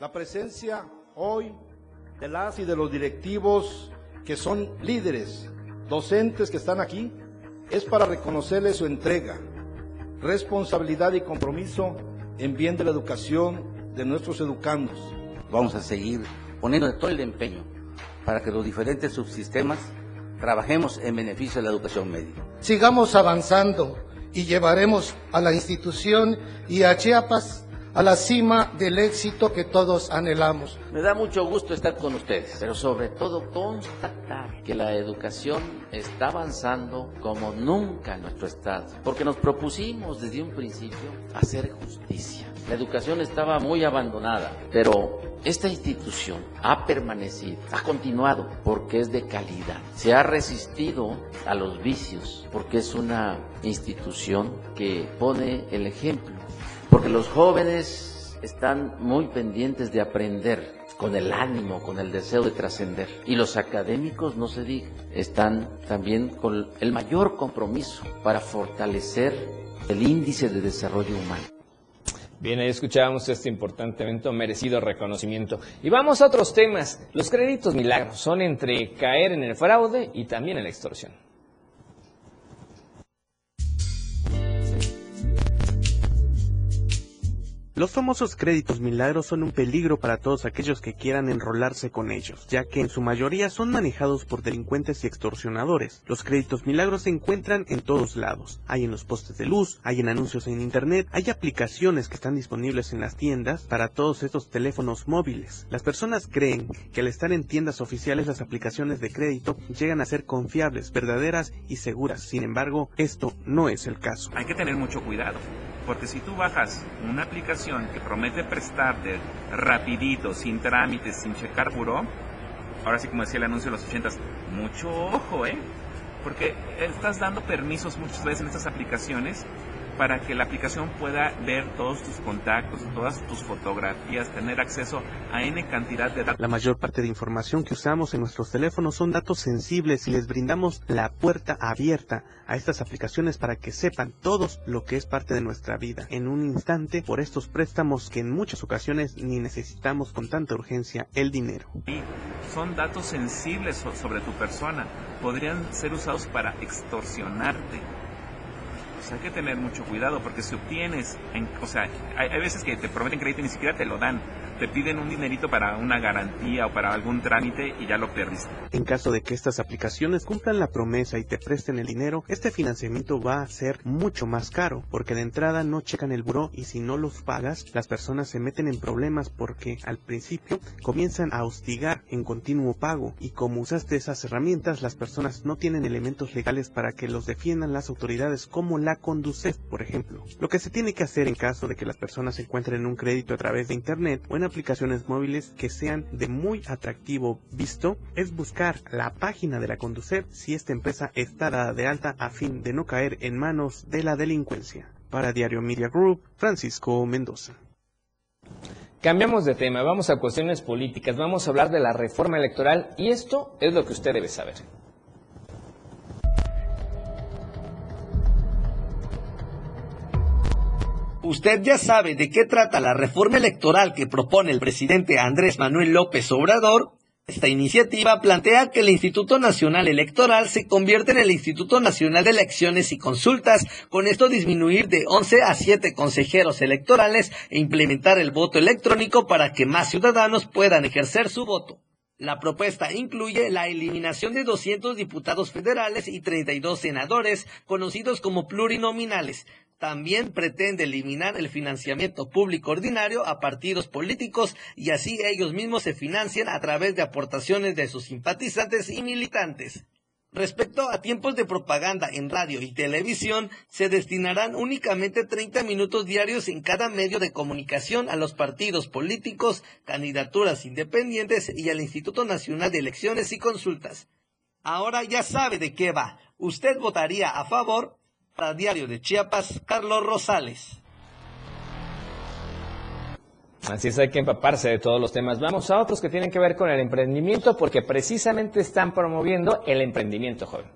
La presencia hoy de las y de los directivos que son líderes, docentes que están aquí, es para reconocerles su entrega, responsabilidad y compromiso en bien de la educación de nuestros educandos. Vamos a seguir poniendo todo el empeño para que los diferentes subsistemas trabajemos en beneficio de la educación media. Sigamos avanzando y llevaremos a la institución y a Chiapas a la cima del éxito que todos anhelamos. Me da mucho gusto estar con ustedes, pero sobre todo constatar que la educación está avanzando como nunca en nuestro estado, porque nos propusimos desde un principio hacer justicia. La educación estaba muy abandonada, pero esta institución ha permanecido, ha continuado porque es de calidad. Se ha resistido a los vicios porque es una institución que pone el ejemplo porque los jóvenes están muy pendientes de aprender con el ánimo, con el deseo de trascender. Y los académicos, no se diga, están también con el mayor compromiso para fortalecer el índice de desarrollo humano. Bien, ahí escuchábamos este importante evento, merecido reconocimiento. Y vamos a otros temas. Los créditos milagros son entre caer en el fraude y también en la extorsión. Los famosos créditos milagros son un peligro para todos aquellos que quieran enrolarse con ellos, ya que en su mayoría son manejados por delincuentes y extorsionadores. Los créditos milagros se encuentran en todos lados. Hay en los postes de luz, hay en anuncios en internet, hay aplicaciones que están disponibles en las tiendas para todos estos teléfonos móviles. Las personas creen que al estar en tiendas oficiales las aplicaciones de crédito llegan a ser confiables, verdaderas y seguras. Sin embargo, esto no es el caso. Hay que tener mucho cuidado. Porque si tú bajas una aplicación que promete prestarte rapidito, sin trámites, sin checar buró, ahora sí como decía el anuncio de los ochentas, mucho ojo, ¿eh? Porque estás dando permisos muchas veces en estas aplicaciones para que la aplicación pueda ver todos tus contactos, todas tus fotografías, tener acceso a N cantidad de datos. La mayor parte de información que usamos en nuestros teléfonos son datos sensibles y les brindamos la puerta abierta a estas aplicaciones para que sepan todos lo que es parte de nuestra vida en un instante por estos préstamos que en muchas ocasiones ni necesitamos con tanta urgencia el dinero. Y son datos sensibles sobre tu persona, podrían ser usados para extorsionarte hay que tener mucho cuidado porque si obtienes, o sea, hay, hay, veces que te prometen crédito y ni siquiera te lo dan. Te piden un dinerito para una garantía o para algún trámite y ya lo perdiste. En caso de que estas aplicaciones cumplan la promesa y te presten el dinero, este financiamiento va a ser mucho más caro porque de entrada no checan el buró y si no los pagas, las personas se meten en problemas porque al principio comienzan a hostigar en continuo pago y como usaste esas herramientas, las personas no tienen elementos legales para que los defiendan las autoridades como la Conducef, por ejemplo. Lo que se tiene que hacer en caso de que las personas encuentren un crédito a través de internet o en aplicaciones móviles que sean de muy atractivo visto es buscar la página de la Conducef si esta empresa está dada de alta a fin de no caer en manos de la delincuencia. Para Diario Media Group, Francisco Mendoza. Cambiamos de tema, vamos a cuestiones políticas, vamos a hablar de la reforma electoral y esto es lo que usted debe saber. Usted ya sabe de qué trata la reforma electoral que propone el presidente Andrés Manuel López Obrador. Esta iniciativa plantea que el Instituto Nacional Electoral se convierta en el Instituto Nacional de Elecciones y Consultas, con esto disminuir de 11 a 7 consejeros electorales e implementar el voto electrónico para que más ciudadanos puedan ejercer su voto. La propuesta incluye la eliminación de 200 diputados federales y 32 senadores, conocidos como plurinominales, también pretende eliminar el financiamiento público ordinario a partidos políticos y así ellos mismos se financian a través de aportaciones de sus simpatizantes y militantes. Respecto a tiempos de propaganda en radio y televisión, se destinarán únicamente 30 minutos diarios en cada medio de comunicación a los partidos políticos, candidaturas independientes y al Instituto Nacional de Elecciones y Consultas. Ahora ya sabe de qué va. ¿Usted votaría a favor para Diario de Chiapas, Carlos Rosales. Así es, hay que empaparse de todos los temas. Vamos a otros que tienen que ver con el emprendimiento porque precisamente están promoviendo el emprendimiento joven.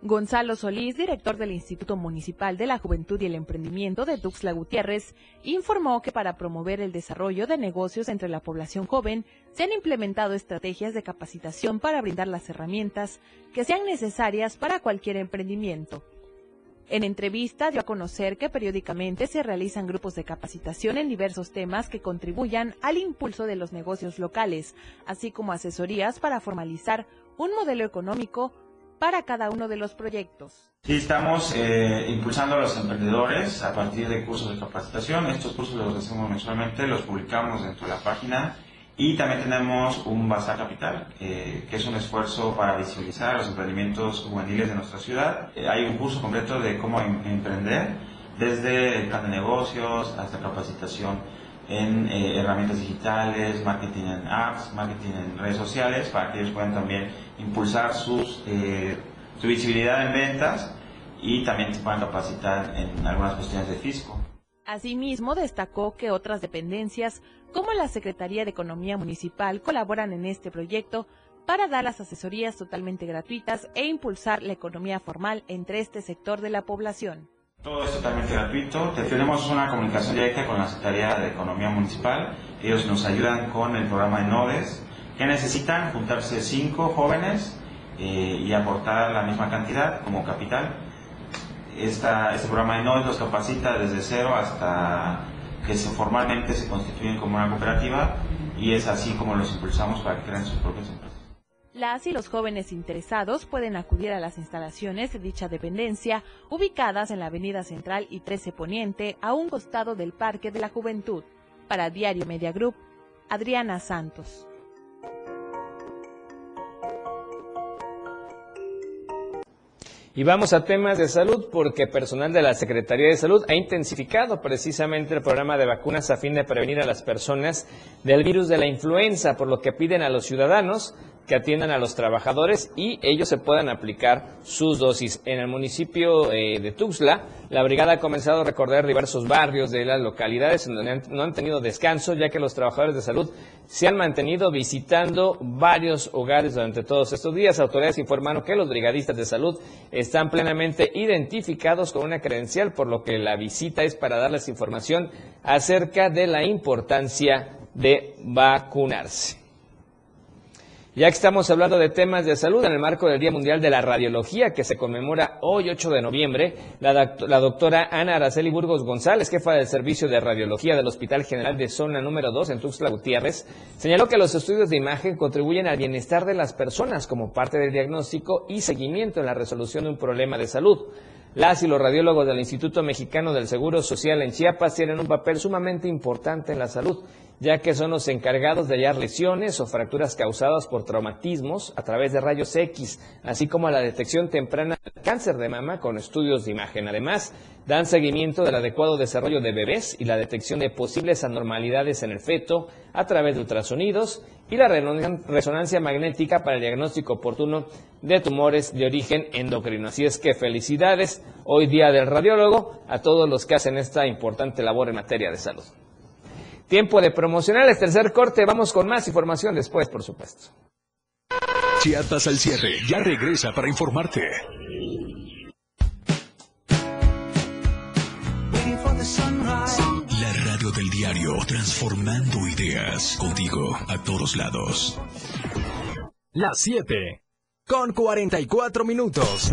Gonzalo Solís, director del Instituto Municipal de la Juventud y el Emprendimiento de Tuxtla Gutiérrez, informó que para promover el desarrollo de negocios entre la población joven se han implementado estrategias de capacitación para brindar las herramientas que sean necesarias para cualquier emprendimiento. En entrevista dio a conocer que periódicamente se realizan grupos de capacitación en diversos temas que contribuyan al impulso de los negocios locales, así como asesorías para formalizar un modelo económico para cada uno de los proyectos. Sí, estamos eh, impulsando a los emprendedores a partir de cursos de capacitación. Estos cursos los hacemos mensualmente, los publicamos dentro de la página y también tenemos un Bazar Capital, eh, que es un esfuerzo para visibilizar los emprendimientos juveniles de nuestra ciudad. Eh, hay un curso completo de cómo em-, emprender, desde el plan de negocios hasta capacitación en eh, herramientas digitales, marketing en apps, marketing en redes sociales, para que ellos puedan también impulsar sus, su visibilidad en ventas y también se puedan capacitar en algunas cuestiones de fisco. Asimismo, destacó que otras dependencias, como la Secretaría de Economía Municipal, colaboran en este proyecto para dar las asesorías totalmente gratuitas e impulsar la economía formal entre este sector de la población. Todo es totalmente gratuito. Tenemos una comunicación directa con la Secretaría de Economía Municipal. Ellos nos ayudan con el programa de NODES, que necesitan juntarse cinco jóvenes eh, y aportar la misma cantidad como capital este programa de NODES los capacita desde cero hasta que formalmente se constituyen como una cooperativa y es así como los impulsamos para que creen sus propias empresas. Las y los jóvenes interesados pueden acudir a las instalaciones de dicha dependencia, ubicadas en la Avenida Central y 13 Poniente, a un costado del Parque de la Juventud. Para Diario Media Group, Adriana Santos. Y vamos a temas de salud porque personal de la Secretaría de Salud ha intensificado precisamente el programa de vacunas a fin de prevenir a las personas del virus de la influenza, por lo que piden a los ciudadanos que atiendan a los trabajadores y ellos se puedan aplicar sus dosis. En el municipio eh, de Tuxtla, la brigada ha comenzado a recorrer diversos barrios de las localidades donde no han tenido descanso, ya que los trabajadores de salud se han mantenido visitando varios hogares durante todos estos días. Autoridades informaron que los brigadistas de salud están plenamente identificados con una credencial, por lo que la visita es para darles información acerca de la importancia de vacunarse. Ya que estamos hablando de temas de salud en el marco del Día Mundial de la Radiología que se conmemora hoy 8 de noviembre, la, doctora Ana Araceli Burgos González, jefa del Servicio de Radiología del Hospital General de Zona número 2 en Tuxtla Gutiérrez, señaló que los estudios de imagen contribuyen al bienestar de las personas como parte del diagnóstico y seguimiento en la resolución de un problema de salud. Las y los radiólogos del Instituto Mexicano del Seguro Social en Chiapas tienen un papel sumamente importante en la salud ya que son los encargados de hallar lesiones o fracturas causadas por traumatismos a través de rayos X, así como la detección temprana del cáncer de mama con estudios de imagen. Además, dan seguimiento del adecuado desarrollo de bebés y la detección de posibles anormalidades en el feto a través de ultrasonidos y la resonancia magnética para el diagnóstico oportuno de tumores de origen endocrino. Así es que felicidades hoy día del radiólogo a todos los que hacen esta importante labor en materia de salud. Tiempo de promocionales, tercer corte. Vamos con más información después, por supuesto. Chiapas al cierre. Ya regresa para informarte. Diario, transformando ideas. Contigo a todos lados. Las 7. Con 44 minutos.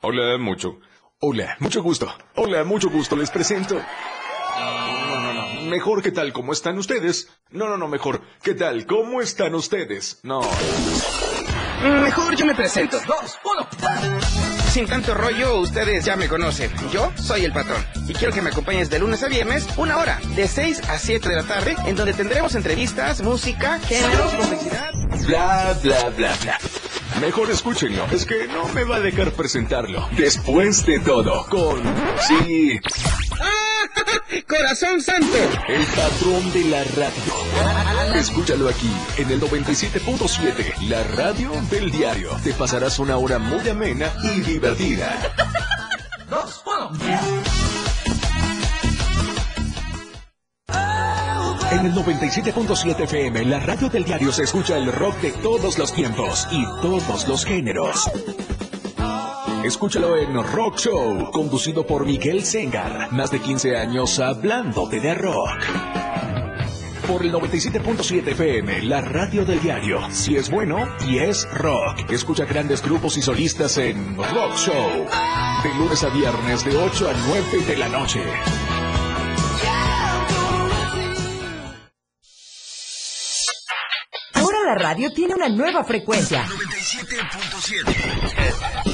hola, mucho. Hola, mucho gusto. Hola, mucho gusto. Les presento. No, no, no. Mejor, ¿qué tal? ¿Cómo están ustedes? No, no, no, mejor. ¿Qué tal? ¿Cómo están ustedes? No. Mejor yo me presento. Dos, uno. Sin tanto rollo, ustedes ya me conocen. Yo soy el patrón. Y quiero que me acompañes de lunes a viernes, una hora, de 6 a 7 de la tarde, en donde tendremos entrevistas, música, géneros, publicidad. Bla, bla, bla, bla. Mejor escúchenlo, es que no me va a dejar presentarlo. Después de todo, con... Sí. ¡Corazón Santo! El patrón de la radio. Escúchalo aquí, en el 97.7, la radio del diario. Te pasarás una hora muy amena y divertida. Dos, uno. En el 97.7 FM, la radio del diario se escucha el rock de todos los tiempos y todos los géneros. Escúchalo en Rock Show, conducido por Miguel Sengar. Más de 15 años hablándote de rock. Por el 97.7 FM, la radio del diario. Si es bueno y es rock. Escucha grandes grupos y solistas en Rock Show. De lunes a viernes, de 8 a 9 de la noche. Ahora la radio tiene una nueva frecuencia. 97.7.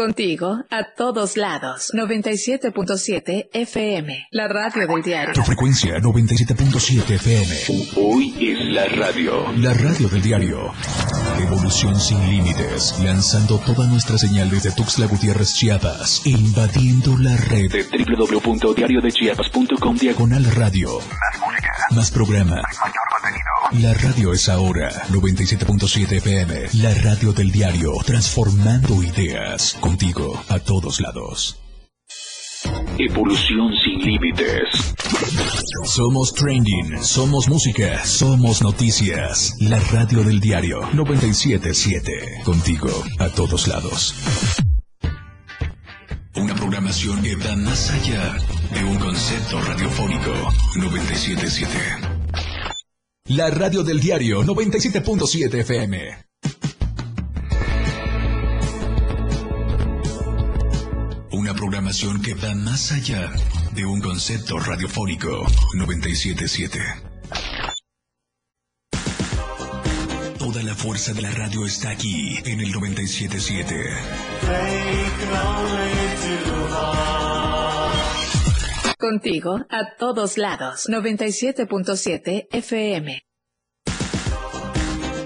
Contigo a todos lados. 97.7 FM. La radio del diario. Tu frecuencia 97.7 FM. Hoy es la radio. La radio del diario. Evolución sin límites. Lanzando toda nuestra señal desde Tuxtla Gutiérrez, Chiapas. E invadiendo la red de www.diariodechiapas.com diagonal radio. Más música. Más programa. Mayor. La radio es ahora 97.7 FM. La radio del diario. Transformando ideas. Contigo a todos lados. Evolución sin límites. Somos trending, somos música, somos noticias. La radio del diario 977. Contigo a todos lados. Una programación que va más allá de un concepto radiofónico 977. La radio del diario 97.7 FM. Una programación que va más allá de un concepto radiofónico 977. Toda la fuerza de la radio está aquí en el 977. Contigo a todos lados. 97.7 FM.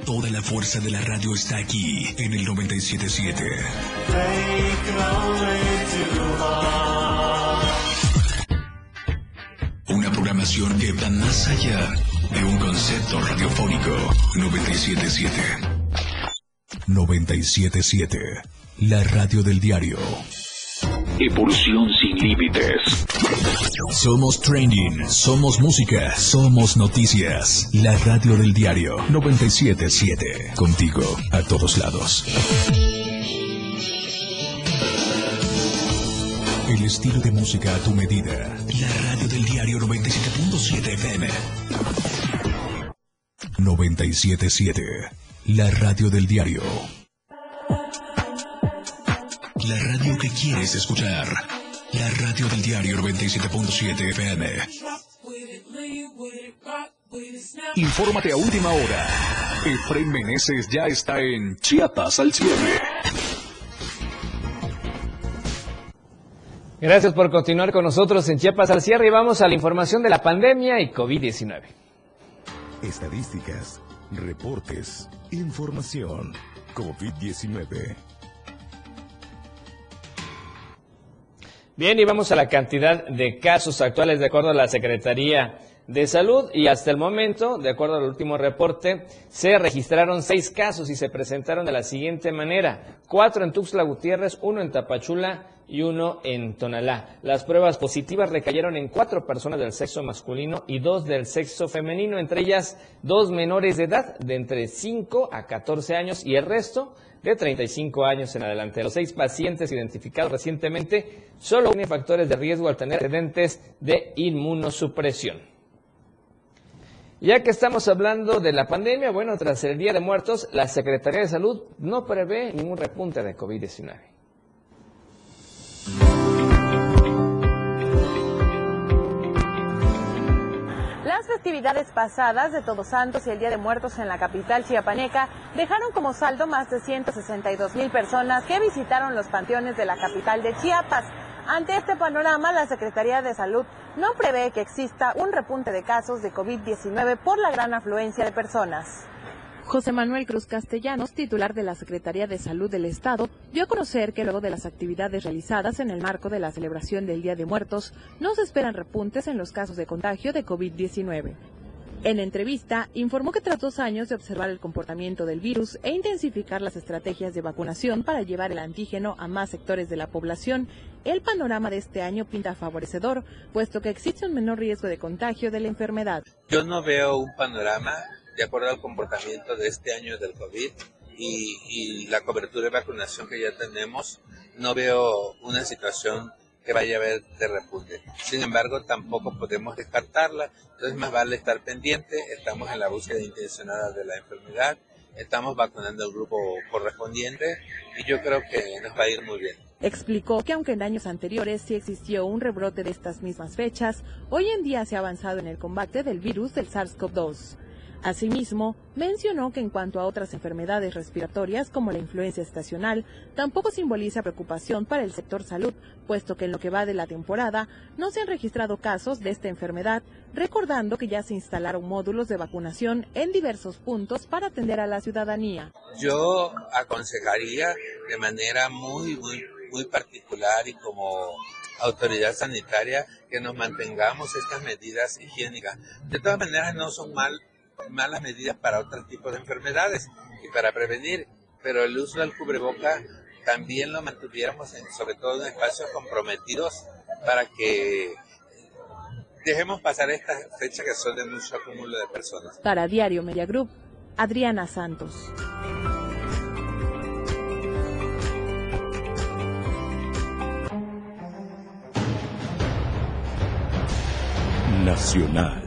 Toda la fuerza de la radio está aquí en el 977. Una programación que va más allá de un concepto radiofónico 977. 977. La radio del diario. Evolución sin límites. Somos trending, somos música, somos noticias. La radio del diario 977. Contigo a todos lados. El estilo de música a tu medida. La radio del diario 97.7 FM. 977. La radio del diario. La radio que quieres escuchar. La radio del diario 97.7 FM. Infórmate a última hora. Efraín Meneses ya está en Chiapas al cierre. Gracias por continuar con nosotros en Chiapas al cierre y vamos a la información de la pandemia y COVID-19. Estadísticas, reportes, información. COVID-19. Bien, y vamos a la cantidad de casos actuales de acuerdo a la Secretaría de Salud y hasta el momento, de acuerdo al último reporte, se registraron seis casos y se presentaron de la siguiente manera. Cuatro en Tuxtla Gutiérrez, uno en Tapachula y uno en Tonalá. Las pruebas positivas recayeron en cuatro personas del sexo masculino y dos del sexo femenino, entre ellas dos menores de edad de entre 5 a 14 años y el resto de 35 años en adelante. Los seis pacientes identificados recientemente solo tienen factores de riesgo al tener antecedentes de inmunosupresión. Ya que estamos hablando de la pandemia, bueno, tras el Día de Muertos, la Secretaría de Salud no prevé ningún repunte de COVID-19. Las festividades pasadas de Todos Santos y el Día de Muertos en la capital chiapaneca dejaron como saldo más de 162 mil personas que visitaron los panteones de la capital de Chiapas. Ante este panorama, la Secretaría de Salud no prevé que exista un repunte de casos de COVID-19 por la gran afluencia de personas. José Manuel Cruz Castellanos, titular de la Secretaría de Salud del Estado, dio a conocer que luego de las actividades realizadas en el marco de la celebración del Día de Muertos, no se esperan repuntes en los casos de contagio de COVID-19. En entrevista, informó que tras dos años de observar el comportamiento del virus e intensificar las estrategias de vacunación para llevar el antígeno a más sectores de la población, el panorama de este año pinta favorecedor, puesto que existe un menor riesgo de contagio de la enfermedad. Yo no veo un panorama de acuerdo al comportamiento de este año del COVID y, y, la cobertura de vacunación que ya tenemos, no veo una situación que vaya a haber de repunte. Sin embargo, tampoco podemos descartarla, entonces más vale estar pendiente, estamos en la búsqueda intencionada de la enfermedad, estamos vacunando al grupo correspondiente y yo creo que nos va a ir muy bien. Explicó que aunque en años anteriores sí existió un rebrote de estas mismas fechas, hoy en día se ha avanzado en el combate del virus del SARS-CoV-2. Asimismo, mencionó que en cuanto a otras enfermedades respiratorias como la influencia estacional, tampoco simboliza preocupación para el sector salud, puesto que en lo que va de la temporada no se han registrado casos de esta enfermedad, recordando que ya se instalaron módulos de vacunación en diversos puntos para atender a la ciudadanía. Yo aconsejaría de manera muy, muy, muy particular y como autoridad sanitaria que nos mantengamos estas medidas higiénicas. De todas maneras, no son mal malas medidas para otro tipo de enfermedades y para prevenir, pero el uso del cubreboca también lo mantuviéramos, en, sobre todo en espacios comprometidos, para que dejemos pasar estas fechas que son de mucho acúmulo de personas. Para Diario Media Group, Adriana Santos. Nacional.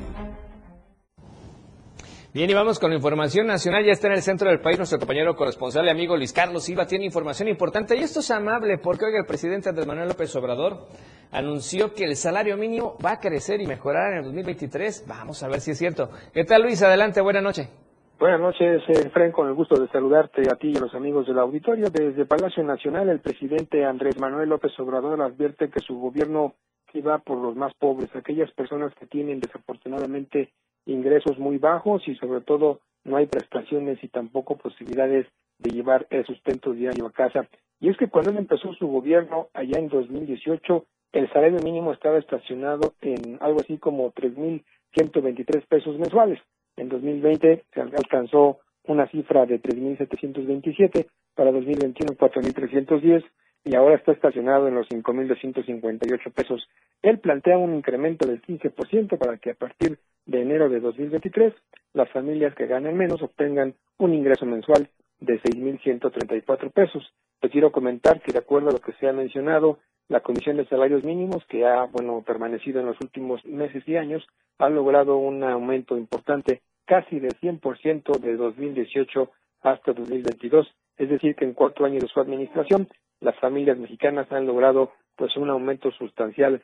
Bien, y vamos con la información nacional. Ya está en el centro del país nuestro compañero corresponsal y amigo Luis Carlos Silva. Tiene información importante y esto es amable porque hoy el presidente Andrés Manuel López Obrador anunció que el salario mínimo va a crecer y mejorar en el 2023. Vamos a ver si es cierto. ¿Qué tal, Luis? Adelante, buena noche. Buenas noches, Efraín, con el gusto de saludarte a ti y a los amigos del auditorio. Desde Palacio Nacional, el presidente Andrés Manuel López Obrador advierte que su gobierno va por los más pobres, aquellas personas que tienen desafortunadamente ingresos muy bajos y sobre todo no hay prestaciones y tampoco posibilidades de llevar el sustento diario a casa. Y es que cuando él empezó su gobierno allá en 2018, el salario mínimo estaba estacionado en algo así como 3.123 pesos mensuales. En 2020 se alcanzó una cifra de 3.727, para 2021 4.310 y ahora está estacionado en los 5.258 pesos. Él plantea un incremento del 15% para que a partir de enero de 2023 las familias que ganen menos obtengan un ingreso mensual de 6.134 pesos. Te quiero comentar que de acuerdo a lo que se ha mencionado, la Comisión de Salarios Mínimos, que ha bueno permanecido en los últimos meses y años, ha logrado un aumento importante, casi del 100% de 2018 hasta 2022. Es decir, que en cuatro años de su administración las familias mexicanas han logrado pues un aumento sustancial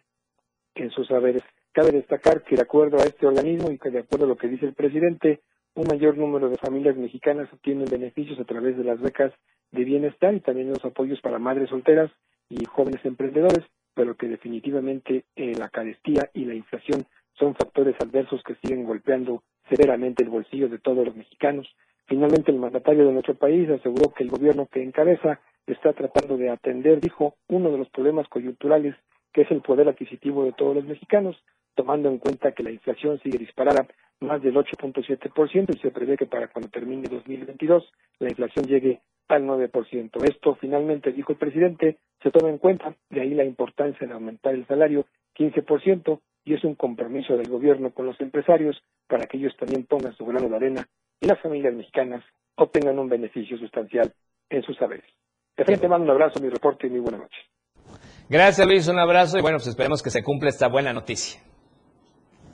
en sus saberes. Cabe destacar que de acuerdo a este organismo y que de acuerdo a lo que dice el presidente, un mayor número de familias mexicanas obtienen beneficios a través de las becas de bienestar y también los apoyos para madres solteras y jóvenes emprendedores, pero que definitivamente eh, la carestía y la inflación son factores adversos que siguen golpeando severamente el bolsillo de todos los mexicanos. Finalmente, el mandatario de nuestro país aseguró que el gobierno que encabeza está tratando de atender, dijo, uno de los problemas coyunturales que es el poder adquisitivo de todos los mexicanos, tomando en cuenta que la inflación sigue disparada más del 8.7% y se prevé que para cuando termine 2022 la inflación llegue al 9%. Esto finalmente, dijo el presidente, se toma en cuenta, de ahí la importancia de aumentar el salario 15% y es un compromiso del gobierno con los empresarios para que ellos también pongan su grano de arena y las familias mexicanas obtengan un beneficio sustancial en sus saberes. De frente mando un abrazo, mi reporte y muy buena noche. Gracias Luis, un abrazo y bueno, pues esperemos que se cumpla esta buena noticia.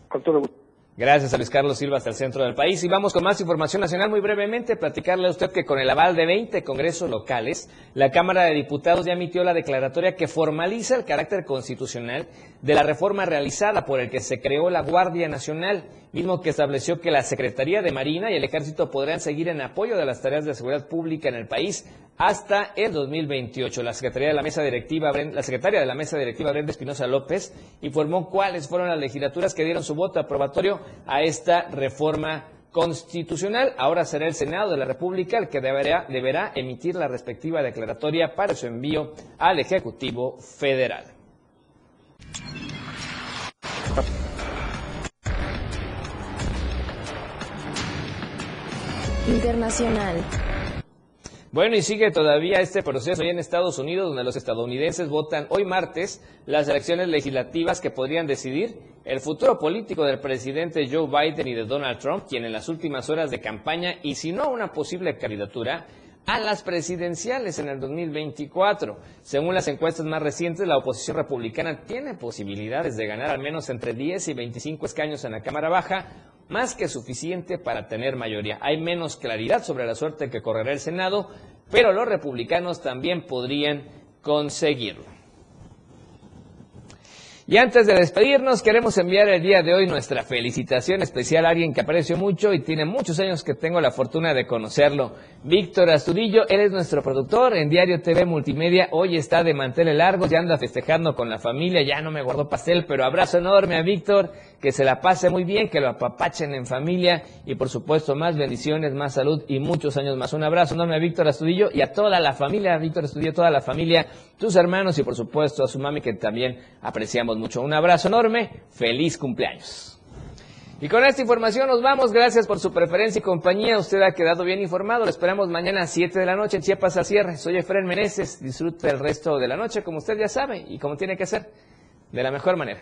Con todo gusto. Gracias a Luis Carlos Silva hasta el centro del país. Y vamos con más información nacional muy brevemente. Platicarle a usted que con el aval de 20 congresos locales, la Cámara de Diputados ya emitió la declaratoria que formaliza el carácter constitucional de la reforma realizada por el que se creó la Guardia Nacional, mismo que estableció que la Secretaría de Marina y el Ejército podrán seguir en apoyo de las tareas de seguridad pública en el país hasta el 2028. La Secretaría de la Mesa Directiva, la Secretaria de la Mesa Directiva, Brenda Espinosa López, informó cuáles fueron las legislaturas que dieron su voto aprobatorio a esta reforma constitucional. Ahora será el Senado de la República el que deberá, deberá emitir la respectiva declaratoria para su envío al Ejecutivo Federal. Internacional. Bueno, y sigue todavía este proceso ahí en Estados Unidos, donde los estadounidenses votan hoy martes las elecciones legislativas que podrían decidir el futuro político del presidente Joe Biden y de Donald Trump, quien en las últimas horas de campaña y si no una posible candidatura a las presidenciales en el 2024. Según las encuestas más recientes, la oposición republicana tiene posibilidades de ganar al menos entre 10 y 25 escaños en la Cámara Baja, más que suficiente para tener mayoría. Hay menos claridad sobre la suerte que correrá el Senado, pero los republicanos también podrían conseguirlo. Y antes de despedirnos, queremos enviar el día de hoy nuestra felicitación especial a alguien que aprecio mucho y tiene muchos años que tengo la fortuna de conocerlo. Víctor Astudillo, él es nuestro productor en Diario TV Multimedia. Hoy está de manteles largos, ya anda festejando con la familia, ya no me guardó pastel, pero abrazo enorme a Víctor, que se la pase muy bien, que lo apapachen en familia y por supuesto más bendiciones, más salud y muchos años más. Un abrazo enorme a Víctor Astudillo y a toda la familia, Víctor Astudillo, toda la familia, tus hermanos y por supuesto a su mami que también apreciamos mucho. Un abrazo enorme, feliz cumpleaños. Y con esta información nos vamos. Gracias por su preferencia y compañía. Usted ha quedado bien informado. Lo esperamos mañana a 7 de la noche en Chiapas al cierre. Soy Efren Meneses. Disfrute el resto de la noche como usted ya sabe y como tiene que ser. De la mejor manera.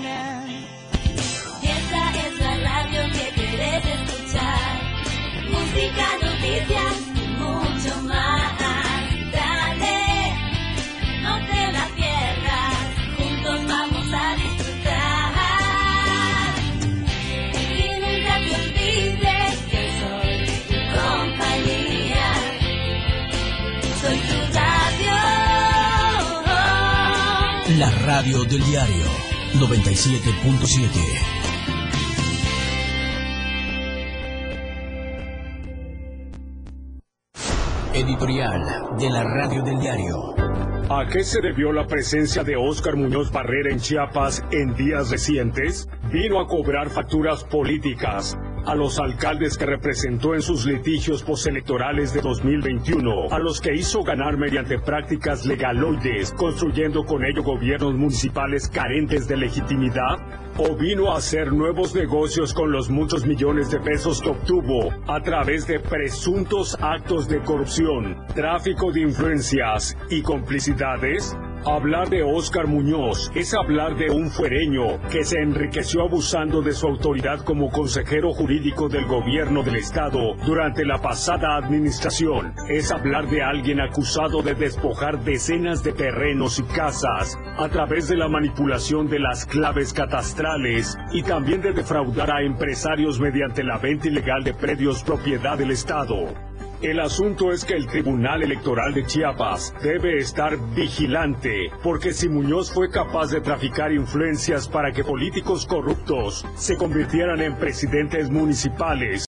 Radio del diario 97.7. Editorial de la radio del diario. ¿A qué se debió la presencia de Óscar Muñoz Barrera en Chiapas en días recientes? Vino a cobrar facturas políticas a los alcaldes que representó en sus litigios postelectorales de 2021, a los que hizo ganar mediante prácticas legaloides, construyendo con ello gobiernos municipales carentes de legitimidad, o vino a hacer nuevos negocios con los muchos millones de pesos que obtuvo a través de presuntos actos de corrupción, tráfico de influencias y complicidades? Hablar de Óscar Muñoz es hablar de un fuereño que se enriqueció abusando de su autoridad como consejero jurídico del gobierno del estado durante la pasada administración. Es hablar de alguien acusado de despojar decenas de terrenos y casas a través de la manipulación de las claves catastrales y también de defraudar a empresarios mediante la venta ilegal de predios propiedad del estado. El asunto es que el Tribunal Electoral de Chiapas debe estar vigilante, porque si Muñoz fue capaz de traficar influencias para que políticos corruptos se convirtieran en presidentes municipales,